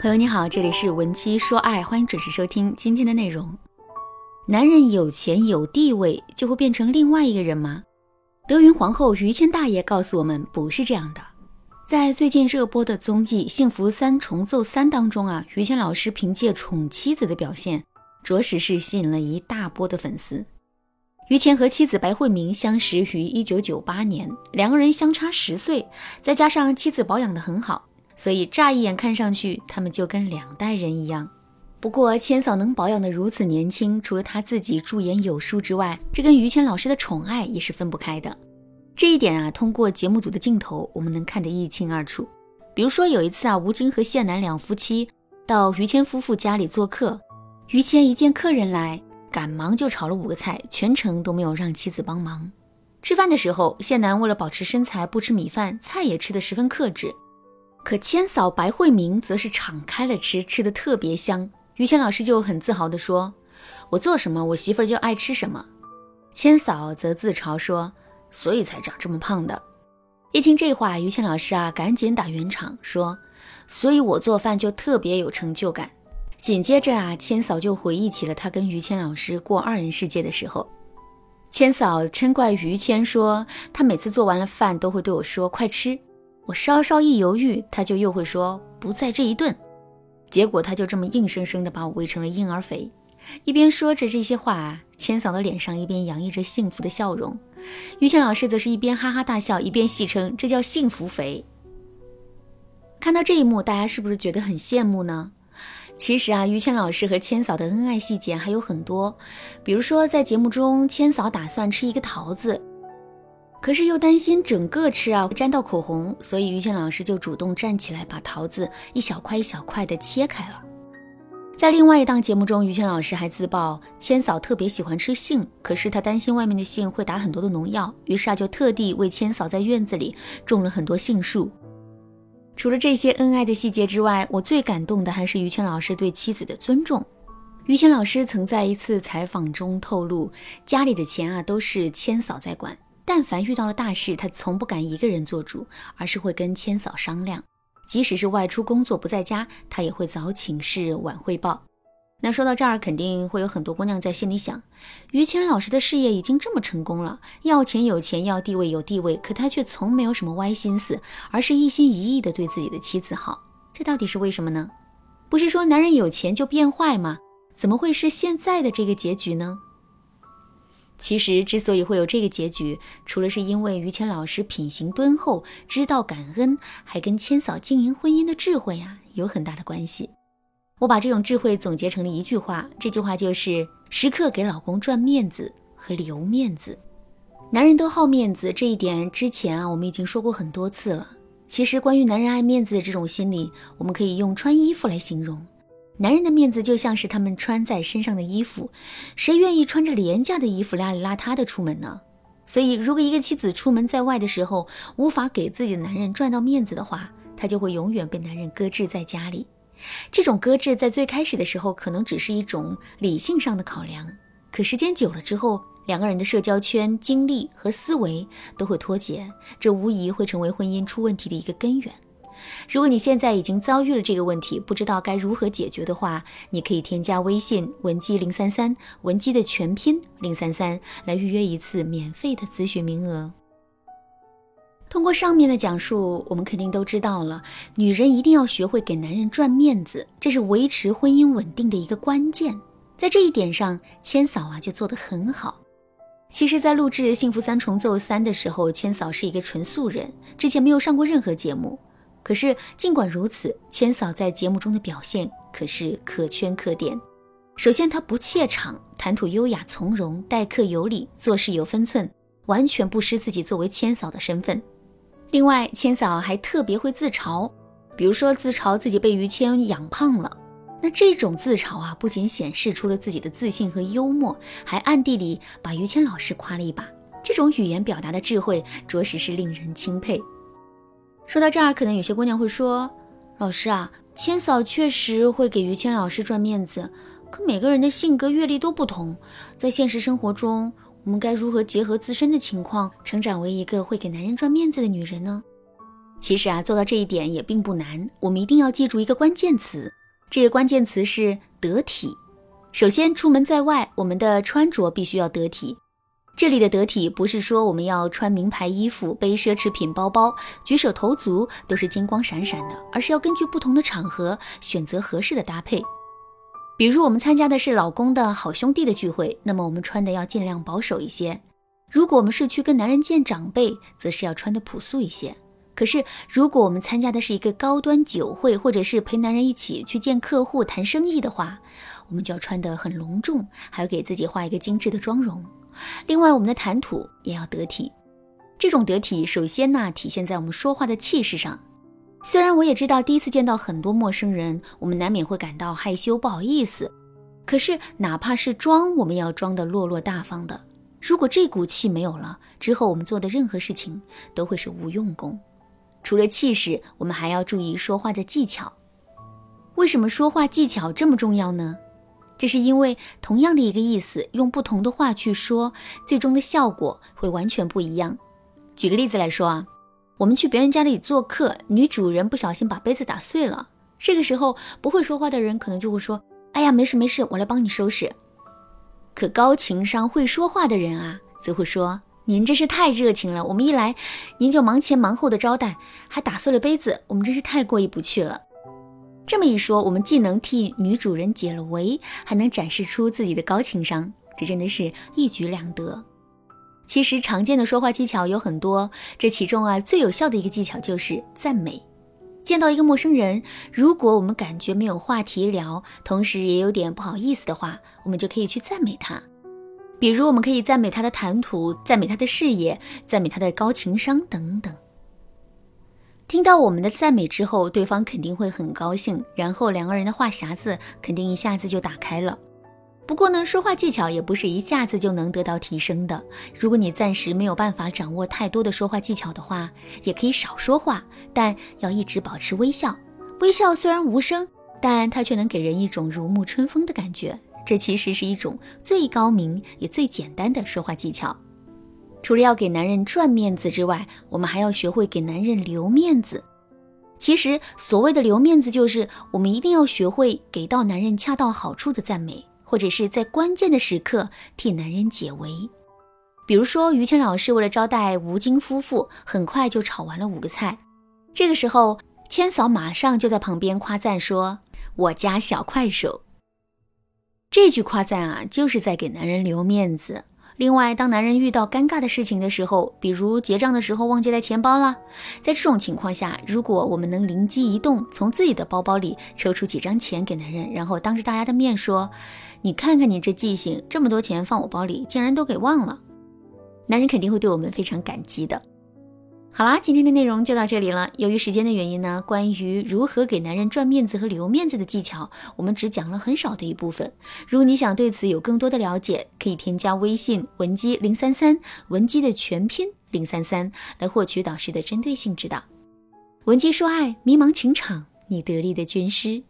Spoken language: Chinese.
朋友你好，这里是文姬说爱，欢迎准时收听今天的内容。男人有钱有地位就会变成另外一个人吗？德云皇后于谦大爷告诉我们，不是这样的。在最近热播的综艺《幸福三重奏三》当中啊，于谦老师凭借宠妻子的表现，着实是吸引了一大波的粉丝。于谦和妻子白慧明相识于一九九八年，两个人相差十岁，再加上妻子保养得很好。所以乍一眼看上去，他们就跟两代人一样。不过千嫂能保养得如此年轻，除了她自己驻颜有术之外，这跟于谦老师的宠爱也是分不开的。这一点啊，通过节目组的镜头，我们能看得一清二楚。比如说有一次啊，吴京和谢楠两夫妻到于谦夫妇家里做客，于谦一见客人来，赶忙就炒了五个菜，全程都没有让妻子帮忙。吃饭的时候，谢楠为了保持身材，不吃米饭，菜也吃得十分克制。可千嫂白慧明则是敞开了吃，吃的特别香。于谦老师就很自豪地说：“我做什么，我媳妇儿就爱吃什么。”千嫂则自嘲说：“所以才长这么胖的。”一听这话，于谦老师啊，赶紧打圆场说：“所以我做饭就特别有成就感。”紧接着啊，千嫂就回忆起了她跟于谦老师过二人世界的时候。千嫂嗔怪于谦说：“他每次做完了饭都会对我说，快吃。”我稍稍一犹豫，他就又会说不在这一顿，结果他就这么硬生生的把我喂成了婴儿肥。一边说着这些话，千嫂的脸上一边洋溢着幸福的笑容，于谦老师则是一边哈哈大笑，一边戏称这叫幸福肥。看到这一幕，大家是不是觉得很羡慕呢？其实啊，于谦老师和千嫂的恩爱细节还有很多，比如说在节目中，千嫂打算吃一个桃子。可是又担心整个吃啊沾到口红，所以于谦老师就主动站起来，把桃子一小块一小块的切开了。在另外一档节目中，于谦老师还自曝千嫂特别喜欢吃杏，可是他担心外面的杏会打很多的农药，于是啊就特地为千嫂在院子里种了很多杏树。除了这些恩爱的细节之外，我最感动的还是于谦老师对妻子的尊重。于谦老师曾在一次采访中透露，家里的钱啊都是千嫂在管。但凡遇到了大事，他从不敢一个人做主，而是会跟千嫂商量。即使是外出工作不在家，他也会早请示晚汇报。那说到这儿，肯定会有很多姑娘在心里想：于谦老师的事业已经这么成功了，要钱有钱，要地位有地位，可他却从没有什么歪心思，而是一心一意的对自己的妻子好。这到底是为什么呢？不是说男人有钱就变坏吗？怎么会是现在的这个结局呢？其实之所以会有这个结局，除了是因为于谦老师品行敦厚、知道感恩，还跟千嫂经营婚姻的智慧啊有很大的关系。我把这种智慧总结成了一句话，这句话就是时刻给老公赚面子和留面子。男人都好面子这一点，之前啊我们已经说过很多次了。其实关于男人爱面子的这种心理，我们可以用穿衣服来形容。男人的面子就像是他们穿在身上的衣服，谁愿意穿着廉价的衣服邋里邋遢的出门呢？所以，如果一个妻子出门在外的时候无法给自己的男人赚到面子的话，她就会永远被男人搁置在家里。这种搁置在最开始的时候可能只是一种理性上的考量，可时间久了之后，两个人的社交圈、精力和思维都会脱节，这无疑会成为婚姻出问题的一个根源。如果你现在已经遭遇了这个问题，不知道该如何解决的话，你可以添加微信文姬零三三，文姬的全拼零三三，来预约一次免费的咨询名额。通过上面的讲述，我们肯定都知道了，女人一定要学会给男人赚面子，这是维持婚姻稳定的一个关键。在这一点上，千嫂啊就做得很好。其实，在录制《幸福三重奏三》的时候，千嫂是一个纯素人，之前没有上过任何节目。可是，尽管如此，千嫂在节目中的表现可是可圈可点。首先，她不怯场，谈吐优雅从容，待客有礼，做事有分寸，完全不失自己作为千嫂的身份。另外，千嫂还特别会自嘲，比如说自嘲自己被于谦养胖了。那这种自嘲啊，不仅显示出了自己的自信和幽默，还暗地里把于谦老师夸了一把。这种语言表达的智慧，着实是令人钦佩。说到这儿，可能有些姑娘会说：“老师啊，千嫂确实会给于谦老师赚面子，可每个人的性格阅历都不同，在现实生活中，我们该如何结合自身的情况，成长为一个会给男人赚面子的女人呢？”其实啊，做到这一点也并不难。我们一定要记住一个关键词，这个关键词是得体。首先，出门在外，我们的穿着必须要得体。这里的得体，不是说我们要穿名牌衣服、背奢侈品包包、举手投足都是金光闪闪的，而是要根据不同的场合选择合适的搭配。比如，我们参加的是老公的好兄弟的聚会，那么我们穿的要尽量保守一些。如果我们是去跟男人见长辈，则是要穿的朴素一些。可是，如果我们参加的是一个高端酒会，或者是陪男人一起去见客户谈生意的话，我们就要穿得很隆重，还要给自己画一个精致的妆容。另外，我们的谈吐也要得体。这种得体，首先呢，体现在我们说话的气势上。虽然我也知道，第一次见到很多陌生人，我们难免会感到害羞、不好意思。可是，哪怕是装，我们也要装得落落大方的。如果这股气没有了，之后我们做的任何事情都会是无用功。除了气势，我们还要注意说话的技巧。为什么说话技巧这么重要呢？这是因为同样的一个意思，用不同的话去说，最终的效果会完全不一样。举个例子来说啊，我们去别人家里做客，女主人不小心把杯子打碎了，这个时候不会说话的人可能就会说：“哎呀，没事没事，我来帮你收拾。”可高情商会说话的人啊，则会说。您真是太热情了，我们一来，您就忙前忙后的招待，还打碎了杯子，我们真是太过意不去了。这么一说，我们既能替女主人解了围，还能展示出自己的高情商，这真的是一举两得。其实常见的说话技巧有很多，这其中啊最有效的一个技巧就是赞美。见到一个陌生人，如果我们感觉没有话题聊，同时也有点不好意思的话，我们就可以去赞美他。比如，我们可以赞美他的谈吐，赞美他的事业，赞美他的高情商等等。听到我们的赞美之后，对方肯定会很高兴，然后两个人的话匣子肯定一下子就打开了。不过呢，说话技巧也不是一下子就能得到提升的。如果你暂时没有办法掌握太多的说话技巧的话，也可以少说话，但要一直保持微笑。微笑虽然无声，但它却能给人一种如沐春风的感觉。这其实是一种最高明也最简单的说话技巧。除了要给男人赚面子之外，我们还要学会给男人留面子。其实所谓的留面子，就是我们一定要学会给到男人恰到好处的赞美，或者是在关键的时刻替男人解围。比如说，于谦老师为了招待吴京夫妇，很快就炒完了五个菜。这个时候，谦嫂马上就在旁边夸赞说：“我家小快手。”这句夸赞啊，就是在给男人留面子。另外，当男人遇到尴尬的事情的时候，比如结账的时候忘记带钱包了，在这种情况下，如果我们能灵机一动，从自己的包包里抽出几张钱给男人，然后当着大家的面说：“你看看你这记性，这么多钱放我包里，竟然都给忘了。”男人肯定会对我们非常感激的。好啦，今天的内容就到这里了。由于时间的原因呢，关于如何给男人赚面子和留面子的技巧，我们只讲了很少的一部分。如果你想对此有更多的了解，可以添加微信文姬零三三，文姬的全拼零三三，来获取导师的针对性指导。文姬说爱，迷茫情场，你得力的军师。